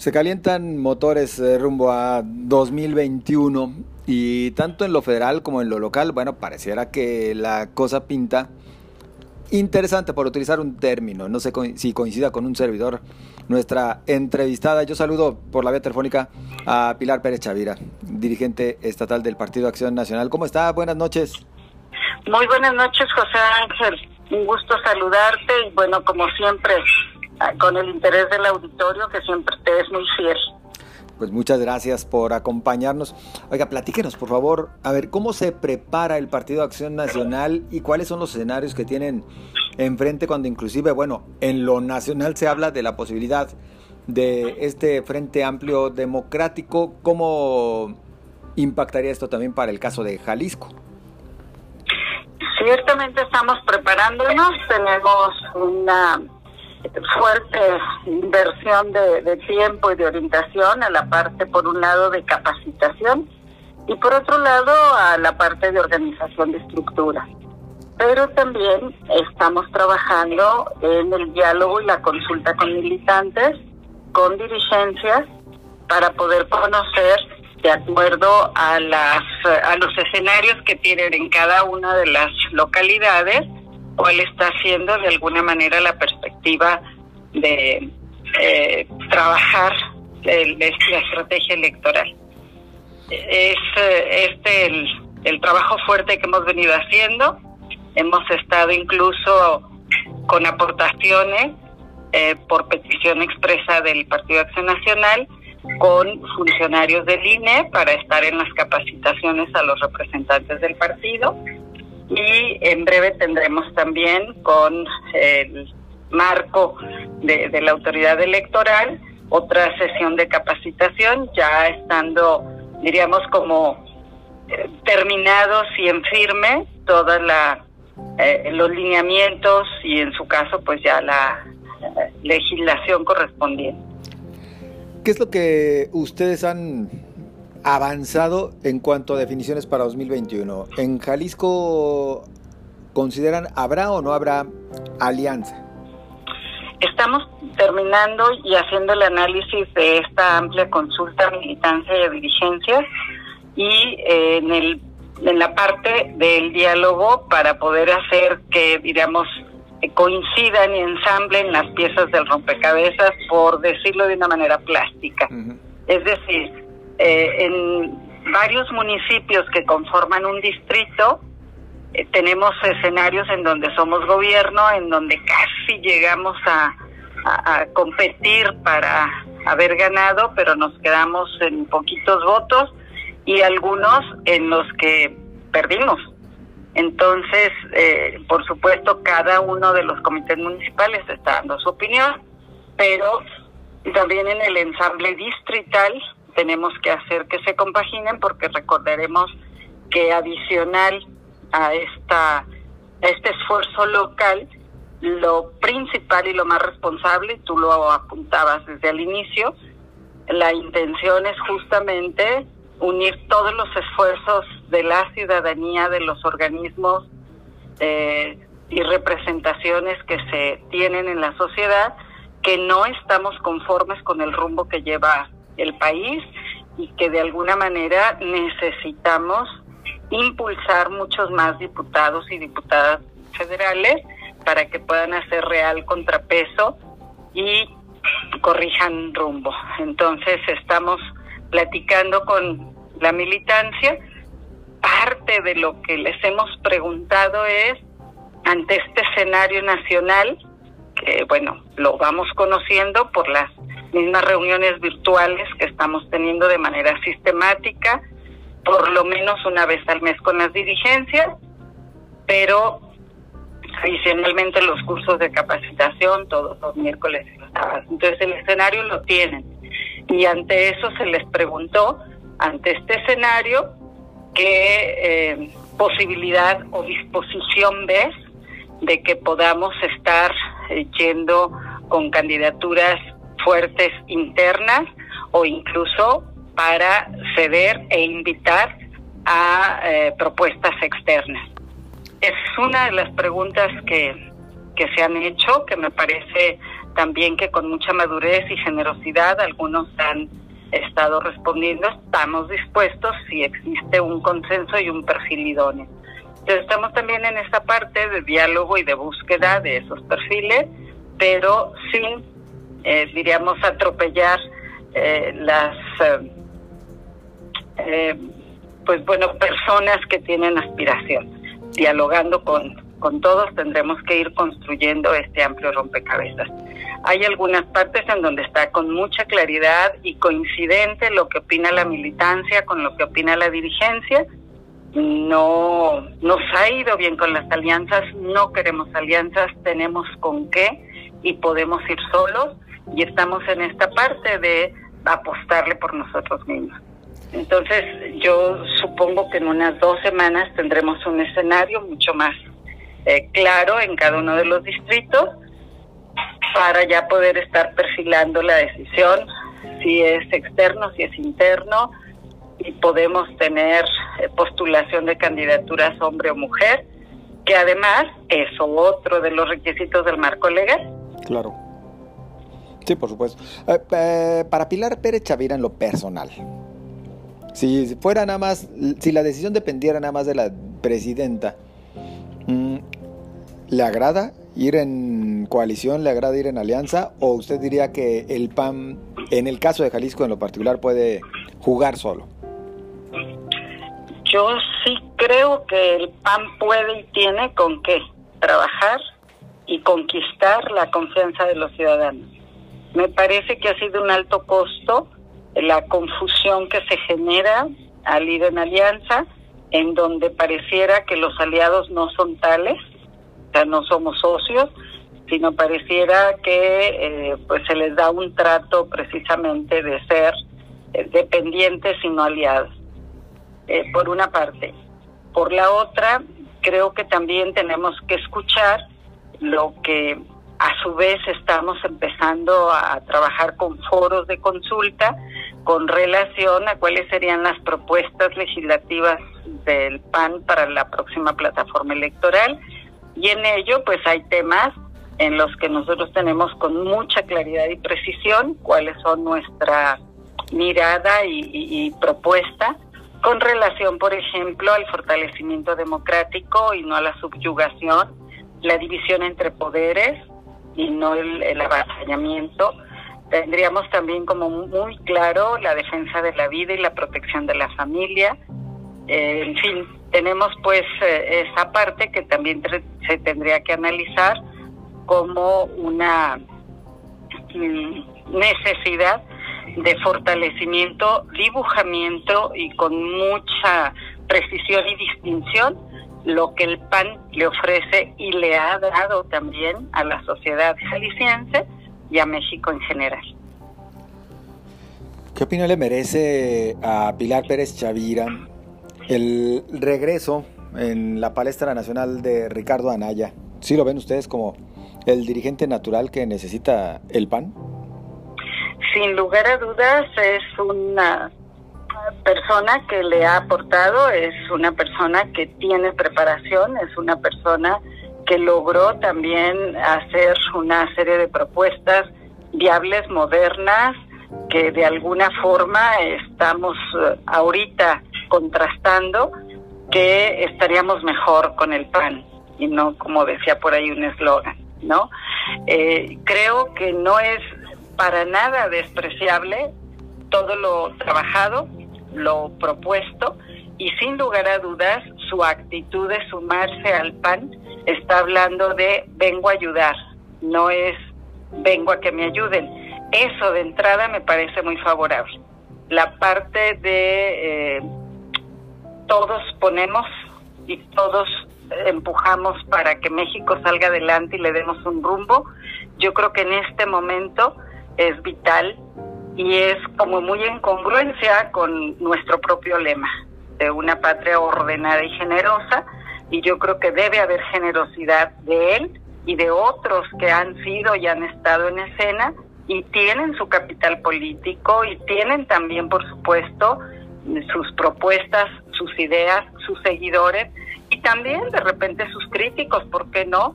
Se calientan motores eh, rumbo a 2021 y tanto en lo federal como en lo local, bueno, pareciera que la cosa pinta interesante por utilizar un término, no sé si coincida con un servidor, nuestra entrevistada. Yo saludo por la vía telefónica a Pilar Pérez Chavira, dirigente estatal del Partido Acción Nacional. ¿Cómo está? Buenas noches. Muy buenas noches, José Ángel. Un gusto saludarte y bueno, como siempre, con el interés del auditorio que siempre te es muy fiel. Pues muchas gracias por acompañarnos. Oiga, platíquenos, por favor, a ver, ¿cómo se prepara el Partido Acción Nacional y cuáles son los escenarios que tienen enfrente cuando inclusive, bueno, en lo nacional se habla de la posibilidad de este Frente Amplio Democrático? ¿Cómo impactaría esto también para el caso de Jalisco? Ciertamente estamos preparándonos, tenemos una fuerte inversión de, tiempo y de orientación a la parte, por un lado, de capacitación y por otro lado, a la parte de organización de estructura. Pero también estamos trabajando en el diálogo y la consulta con militantes, con dirigencias, para poder conocer de acuerdo a las a los escenarios que tienen en cada una de las localidades cuál está siendo de alguna manera la perspectiva de eh, trabajar la estrategia electoral. Es eh, este el, el trabajo fuerte que hemos venido haciendo. Hemos estado incluso con aportaciones eh, por petición expresa del Partido Acción Nacional con funcionarios del INE para estar en las capacitaciones a los representantes del partido y en breve tendremos también con el marco de, la autoridad electoral otra sesión de capacitación ya estando diríamos como eh, terminados y en firme todos eh, los lineamientos y en su caso pues ya la eh, legislación correspondiente. ¿Qué es lo que ustedes han avanzado en cuanto a definiciones para 2021. ¿En Jalisco consideran habrá o no habrá alianza? Estamos terminando y haciendo el análisis de esta amplia consulta, militancia y dirigencias y eh, en, el, en la parte del diálogo para poder hacer que, digamos, coincidan y ensamblen las piezas del rompecabezas, por decirlo de una manera plástica. Es decir, eh, en varios municipios que conforman un distrito, eh, tenemos escenarios en donde somos gobierno, en donde casi llegamos a, competir para haber ganado, pero nos quedamos en poquitos votos y algunos en los que perdimos. Entonces, eh, por supuesto, cada uno de los comités municipales está dando su opinión, pero también en el ensamble distrital tenemos que hacer que se compaginen porque recordaremos que adicional a esta este esfuerzo local lo principal y lo más responsable tú lo apuntabas desde el inicio la intención es justamente unir todos los esfuerzos de la ciudadanía de los organismos eh, y representaciones que se tienen en la sociedad que no estamos conformes con el rumbo que lleva el país y que de alguna manera necesitamos impulsar muchos más diputados y diputadas federales para que puedan hacer real contrapeso y corrijan rumbo. Entonces estamos platicando con la militancia. Parte de lo que les hemos preguntado es, ante este escenario nacional, que bueno, lo vamos conociendo por las mismas reuniones virtuales que estamos teniendo de manera sistemática, por lo menos una vez al mes con las dirigencias, pero adicionalmente los cursos de capacitación todos los miércoles y los sábados. Entonces el escenario lo tienen. Y ante eso se les preguntó, ante este escenario, qué eh, posibilidad o disposición ves de que podamos estar eh, yendo con candidaturas fuertes internas o incluso para ceder e invitar a eh, propuestas externas. Es una de las preguntas que, que se han hecho, que me parece también que con mucha madurez y generosidad algunos han estado respondiendo, estamos dispuestos si existe un consenso y un perfil idóneo. Entonces estamos también en esta parte de diálogo y de búsqueda de esos perfiles, pero sin, eh, diríamos, atropellar eh, las, eh, pues bueno, personas que tienen aspiración. Dialogando con, con todos tendremos que ir construyendo este amplio rompecabezas. Hay algunas partes en donde está con mucha claridad y coincidente lo que opina la militancia con lo que opina la dirigencia. No nos ha ido bien con las alianzas, no queremos alianzas, tenemos con qué y podemos ir solos y estamos en esta parte de apostarle por nosotros mismos. Entonces yo supongo que en unas dos semanas tendremos un escenario mucho más eh, claro en cada uno de los distritos para ya poder estar perfilando la decisión, si es externo, si es interno, y podemos tener eh, postulación de candidaturas hombre o mujer, que además es otro de los requisitos del marco legal. Claro. Sí, por supuesto. Eh, eh, para Pilar Pérez Chavira en lo personal, si fuera nada más, si la decisión dependiera nada más de la presidenta, mm, ¿le agrada ir en coalición, le agrada ir en alianza? ¿O usted diría que el PAN, en el caso de Jalisco en lo particular, puede jugar solo? Yo sí creo que el PAN puede y tiene con qué trabajar y conquistar la confianza de los ciudadanos. Me parece que ha sido un alto costo la confusión que se genera al ir en alianza, en donde pareciera que los aliados no son tales, o sea, no somos socios, sino pareciera que eh, pues se les da un trato precisamente de ser eh, dependientes y no aliados, eh, por una parte. Por la otra, creo que también tenemos que escuchar lo que a su vez estamos empezando a trabajar con foros de consulta con relación a cuáles serían las propuestas legislativas del PAN para la próxima plataforma electoral. Y en ello pues hay temas en los que nosotros tenemos con mucha claridad y precisión cuáles son nuestra mirada y, propuesta con relación, por ejemplo, al fortalecimiento democrático y no a la subyugación, la división entre poderes y no el, el. Tendríamos también como muy claro la defensa de la vida y la protección de la familia, eh, en fin, tenemos pues eh, esa parte que también se tendría que analizar como una mm, necesidad de fortalecimiento, dibujamiento y con mucha precisión y distinción lo que el PAN le ofrece y le ha dado también a la sociedad jalisciense y a México en general. ¿Qué opinión le merece a Pilar Pérez Chavira el regreso en la palestra nacional de Ricardo Anaya, ¿sí lo ven ustedes como el dirigente natural que necesita el PAN? Sin lugar a dudas es una persona que le ha aportado, es una persona que tiene preparación, es una persona que logró también hacer una serie de propuestas viables, modernas, que de alguna forma estamos eh, ahorita contrastando que estaríamos mejor con el PAN y no como decía por ahí un eslogan, ¿no? Eh, creo que no es para nada despreciable todo lo trabajado, lo propuesto y sin lugar a dudas su actitud de sumarse al PAN está hablando de vengo a ayudar, no es vengo a que me ayuden. Eso de entrada me parece muy favorable. La parte de eh, todos ponemos y todos empujamos para que México salga adelante y le demos un rumbo, yo creo que en este momento es vital y es como muy en congruencia con nuestro propio lema de una patria ordenada y generosa y yo creo que debe haber generosidad de él y de otros que han sido y han estado en escena y tienen su capital político y tienen también, por supuesto, sus propuestas, sus ideas, sus seguidores y también de repente sus críticos, ¿por qué no?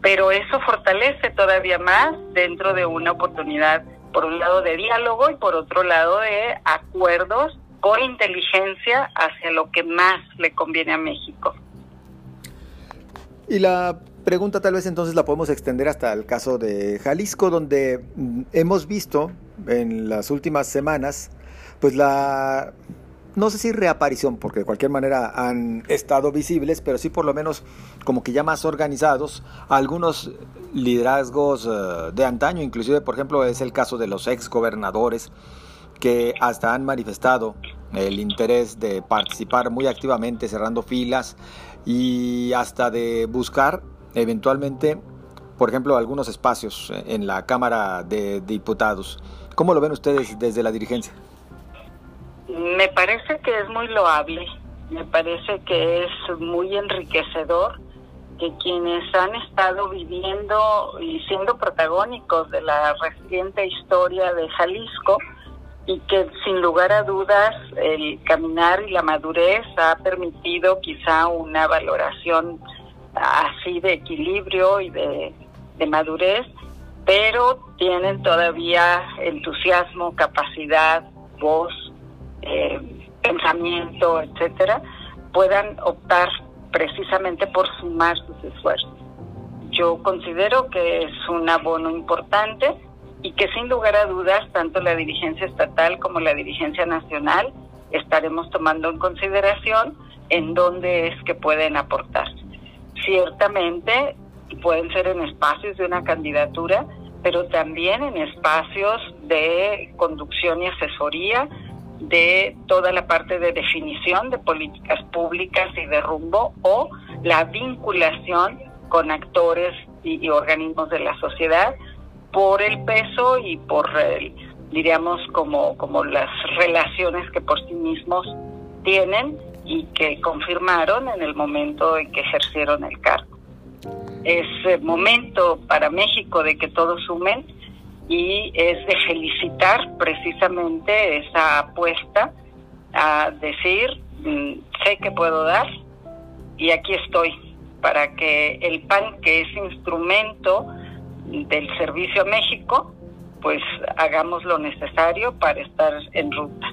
pero eso fortalece todavía más dentro de una oportunidad, por un lado de diálogo y por otro lado de acuerdos con inteligencia hacia lo que más le conviene a México. Y la pregunta tal vez entonces la podemos extender hasta el caso de Jalisco, donde mm, hemos visto en las últimas semanas, pues la, no sé si reaparición, porque de cualquier manera han estado visibles, pero sí por lo menos como que ya más organizados, algunos liderazgos eh, de antaño, inclusive por ejemplo es el caso de los ex gobernadores que hasta han manifestado el interés de participar muy activamente cerrando filas y hasta de buscar eventualmente, por ejemplo, algunos espacios en la Cámara de Diputados. ¿Cómo lo ven ustedes desde la dirigencia? Me parece que es muy loable, me parece que es muy enriquecedor que quienes han estado viviendo y siendo protagónicos de la reciente historia de Jalisco y que sin lugar a dudas el caminar y la madurez ha permitido quizá una valoración así de equilibrio y de, madurez, pero tienen todavía entusiasmo, capacidad, voz, eh, pensamiento, etcétera, puedan optar precisamente por sumar sus esfuerzos. Yo considero que es un abono importante y que sin lugar a dudas tanto la dirigencia estatal como la dirigencia nacional estaremos tomando en consideración en dónde es que pueden aportar ciertamente pueden ser en espacios de una candidatura, pero también en espacios de conducción y asesoría de toda la parte de definición de políticas públicas y de rumbo o la vinculación con actores y, organismos de la sociedad por el peso y por, diríamos, como, como las relaciones que por sí mismos tienen y que confirmaron en el momento en que ejercieron el cargo. Es eh, momento para México de que todos sumen y es de felicitar precisamente esa apuesta a decir, mm, sé que puedo dar y aquí estoy para que el PAN, que es instrumento del servicio a México, pues hagamos lo necesario para estar en ruta.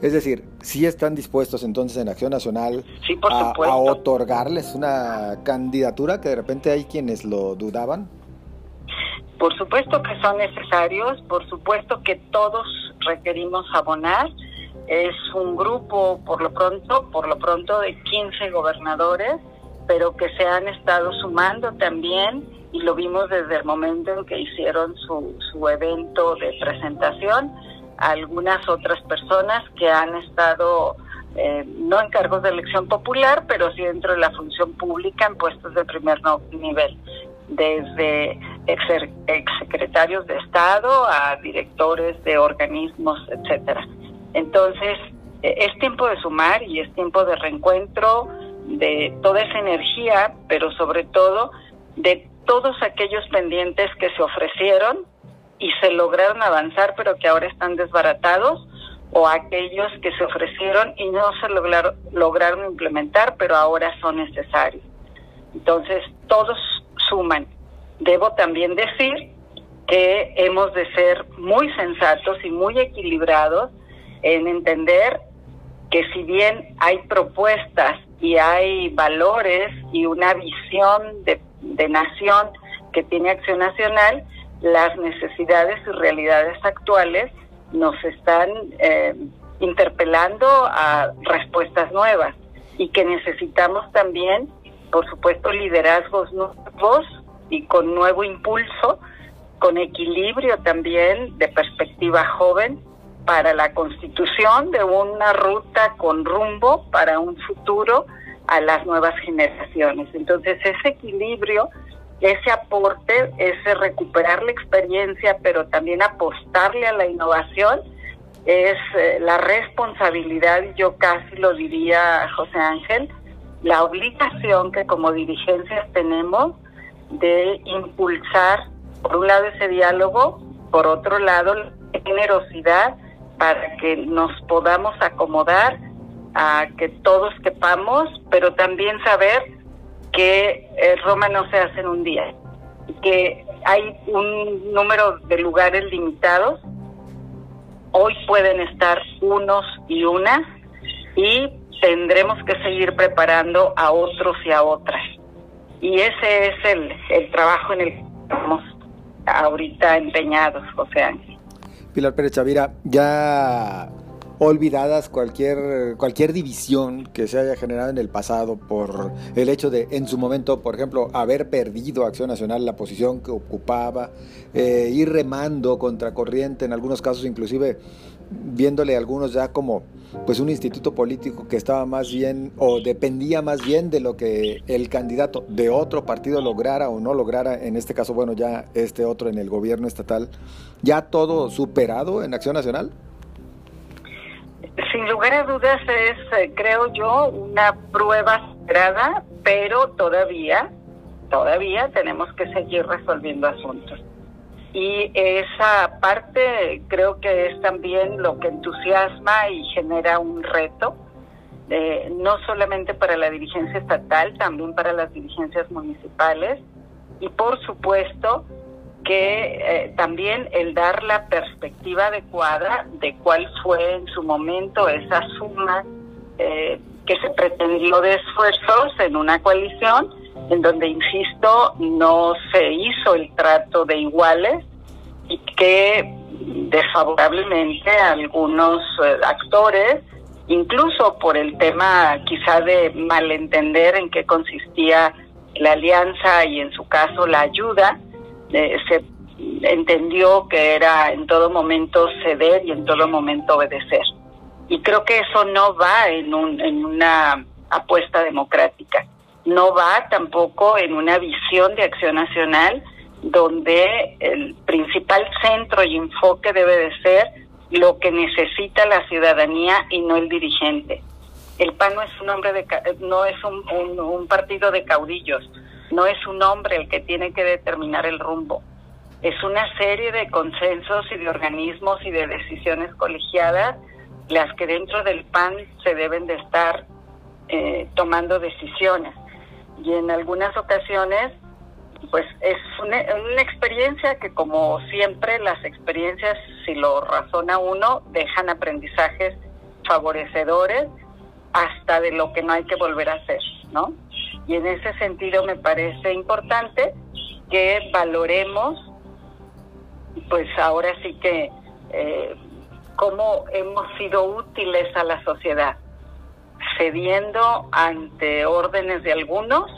Es decir, ¿sí están dispuestos entonces en Acción Nacional a, otorgarles una candidatura que de repente hay quienes lo dudaban? Por supuesto que son necesarios, por supuesto que todos requerimos abonar. Es un grupo, por lo pronto, por lo pronto de 15 gobernadores, pero que se han estado sumando también y lo vimos desde el momento en que hicieron su, su evento de presentación algunas otras personas que han estado eh, no en cargos de elección popular, pero sí dentro de la función pública en puestos de primer nivel, desde ex, secretarios de Estado a directores de organismos, etcétera. Entonces, e, es tiempo de sumar y es tiempo de reencuentro de toda esa energía, pero sobre todo de todos aquellos pendientes que se ofrecieron y se lograron avanzar, pero que ahora están desbaratados, o aquellos que se ofrecieron y no se lograron implementar, pero ahora son necesarios. Entonces, todos suman. Debo también decir que hemos de ser muy sensatos y muy equilibrados en entender que si bien hay propuestas y hay valores y una visión de, de nación que tiene Acción Nacional, las necesidades y realidades actuales nos están eh, interpelando a respuestas nuevas y que necesitamos también, por supuesto, liderazgos nuevos y con nuevo impulso, con equilibrio también de perspectiva joven para la constitución de una ruta con rumbo para un futuro a las nuevas generaciones. Entonces, ese equilibrio ese aporte, ese recuperar la experiencia, pero también apostarle a la innovación, es eh, la responsabilidad, yo casi lo diría José Ángel, la obligación que como dirigencias tenemos de impulsar, por un lado, ese diálogo, por otro lado, la generosidad para que nos podamos acomodar a que todos quepamos, pero también saber que Roma no se hace en un día. que hay un número de lugares limitados. Hoy pueden estar unos y unas y tendremos que seguir preparando a otros y a otras. Y ese es el, el trabajo en el que estamos ahorita empeñados, José Ángel. Pilar Pérez Chavira, ya olvidadas cualquier, cualquier división que se haya generado en el pasado por el hecho de, en su momento, por ejemplo, haber perdido Acción Nacional la posición que ocupaba, eh, ir remando contra corriente, en algunos casos inclusive viéndole algunos ya como pues un instituto político que estaba más bien o dependía más bien de lo que el candidato de otro partido lograra o no lograra, en este caso, bueno, ya este otro en el gobierno estatal, ya todo superado en Acción Nacional? Sin lugar a dudas es, eh, creo yo, una prueba cerrada, pero todavía, todavía tenemos que seguir resolviendo asuntos. Y esa parte creo que es también lo que entusiasma y genera un reto, eh, no solamente para la dirigencia estatal, también para las dirigencias municipales. Y por supuesto que eh, también el dar la perspectiva adecuada de cuál fue en su momento esa suma eh, que se pretendió de esfuerzos en una coalición en donde, insisto, no se hizo el trato de iguales y que desfavorablemente algunos eh, actores, incluso por el tema quizá de malentender en qué consistía la alianza y en su caso la ayuda, eh, se entendió que era en todo momento ceder y en todo momento obedecer. Y creo que eso no va en, un, en una apuesta democrática, no va tampoco en una visión de acción nacional donde el principal centro y enfoque debe de ser lo que necesita la ciudadanía y no el dirigente. El PAN no es un hombre de no es un, un partido de caudillos, no es un hombre el que tiene que determinar el rumbo. Es una serie de consensos y de organismos y de decisiones colegiadas las que dentro del PAN se deben de estar eh, tomando decisiones. Y en algunas ocasiones, pues es una, una experiencia que como siempre las experiencias, si lo razona uno, dejan aprendizajes favorecedores hasta de lo que no hay que volver a hacer, ¿no? Y en ese sentido me parece importante que valoremos, pues ahora sí que, eh, cómo hemos sido útiles a la sociedad, cediendo ante órdenes de algunos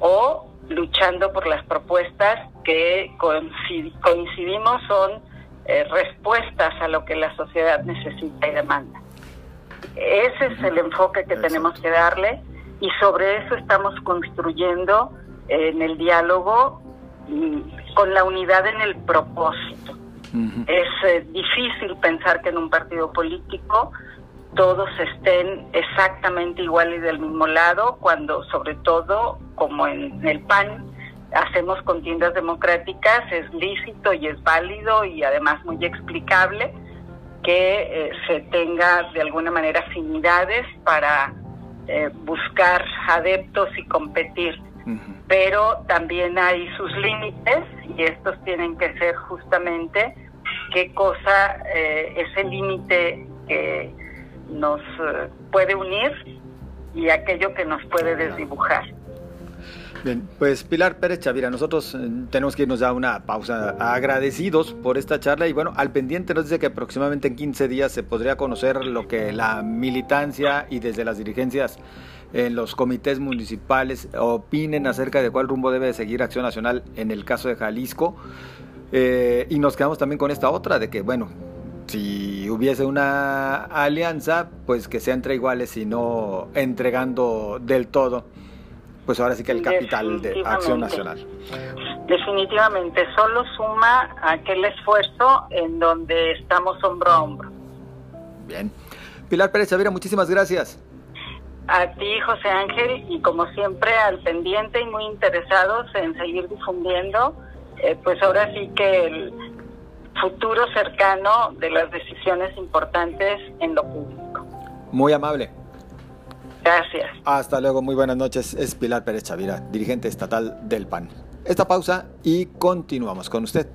o luchando por las propuestas que coincidimos son eh, respuestas a lo que la sociedad necesita y demanda. Ese es el enfoque que tenemos que darle y sobre eso estamos construyendo en el diálogo mm, con la unidad en el propósito. Es eh, difícil pensar que en un partido político todos estén exactamente igual y del mismo lado, cuando sobre todo, como en el PAN, hacemos contiendas democráticas, es lícito y es válido y además muy explicable que eh, se tenga de alguna manera afinidades para eh, buscar adeptos y competir. Pero también hay sus límites y estos tienen que ser justamente qué cosa eh, es el límite que nos eh, puede unir y aquello que nos puede desdibujar. Bien, pues Pilar Pérez Chavira, nosotros eh, tenemos que irnos ya a una pausa agradecidos por esta charla y bueno, al pendiente nos dice que aproximadamente en 15 días se podría conocer lo que la militancia y desde las dirigencias en los comités municipales opinen acerca de cuál rumbo debe seguir Acción Nacional en el caso de Jalisco. Eh, y nos quedamos también con esta otra de que, bueno, si hubiese una alianza, pues que sea entre iguales y no entregando del todo pues ahora sí que el capital de Acción Nacional. Definitivamente, solo suma aquel esfuerzo en donde estamos hombro a hombro. Bien. Pilar Pérez Chavira, muchísimas gracias. A ti, José Ángel, y como siempre al pendiente y muy interesados en seguir difundiendo, eh, pues ahora sí que el futuro cercano de las decisiones importantes en lo público. Muy amable. Gracias. Hasta luego, muy buenas noches. Es Pilar Pérez Chavira, dirigente estatal del PAN. esta pausa y continuamos con usted.